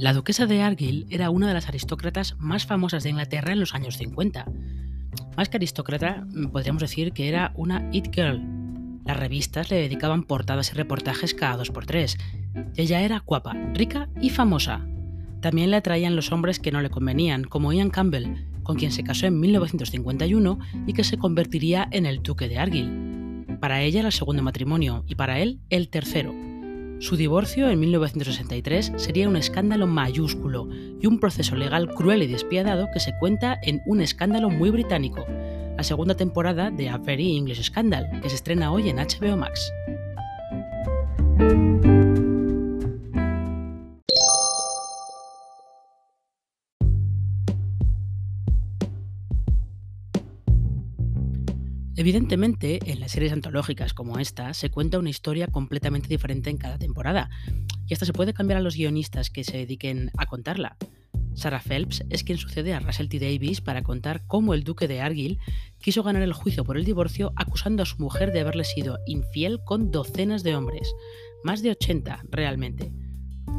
La duquesa de Argyll era una de las aristócratas más famosas de Inglaterra en los años 50. Más que aristócrata, podríamos decir que era una it girl. Las revistas le dedicaban portadas y reportajes cada dos por tres. Ella era guapa, rica y famosa. También le atraían los hombres que no le convenían, como Ian Campbell, con quien se casó en 1951 y que se convertiría en el duque de Argyll. Para ella era el segundo matrimonio y para él el tercero. Su divorcio en 1963 sería un escándalo mayúsculo y un proceso legal cruel y despiadado que se cuenta en Un escándalo muy británico, la segunda temporada de A Very English Scandal, que se estrena hoy en HBO Max. Evidentemente, en las series antológicas como esta, se cuenta una historia completamente diferente en cada temporada, y esta se puede cambiar a los guionistas que se dediquen a contarla. Sarah Phelps es quien sucede a Russell T. Davis para contar cómo el duque de Argyll quiso ganar el juicio por el divorcio acusando a su mujer de haberle sido infiel con docenas de hombres, más de 80 realmente.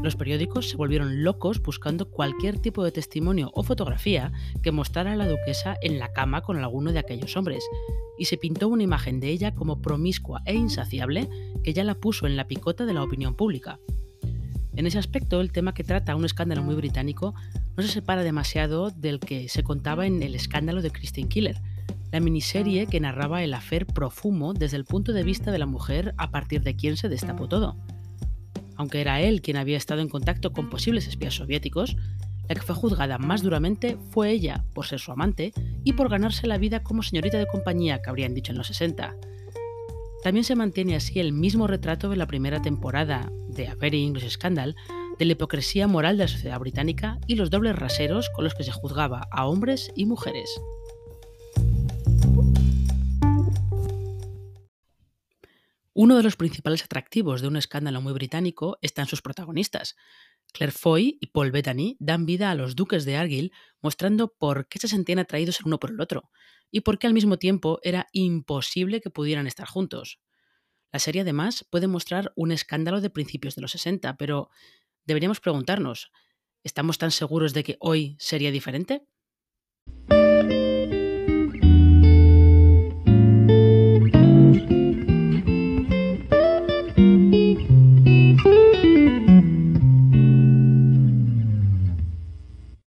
Los periódicos se volvieron locos buscando cualquier tipo de testimonio o fotografía que mostrara a la duquesa en la cama con alguno de aquellos hombres, y se pintó una imagen de ella como promiscua e insaciable que ya la puso en la picota de la opinión pública. En ese aspecto, el tema que trata un escándalo muy británico no se separa demasiado del que se contaba en El escándalo de Christine Killer, la miniserie que narraba el afer profumo desde el punto de vista de la mujer a partir de quien se destapó todo. Aunque era él quien había estado en contacto con posibles espías soviéticos, la que fue juzgada más duramente fue ella, por ser su amante y por ganarse la vida como señorita de compañía que habrían dicho en los 60. También se mantiene así el mismo retrato de la primera temporada de A Very English Scandal de la hipocresía moral de la sociedad británica y los dobles raseros con los que se juzgaba a hombres y mujeres. Uno de los principales atractivos de un escándalo muy británico está en sus protagonistas, Claire Foy y Paul Bettany dan vida a los duques de Argyll, mostrando por qué se sentían atraídos el uno por el otro, y por qué al mismo tiempo era imposible que pudieran estar juntos. La serie además puede mostrar un escándalo de principios de los 60, pero deberíamos preguntarnos, ¿estamos tan seguros de que hoy sería diferente?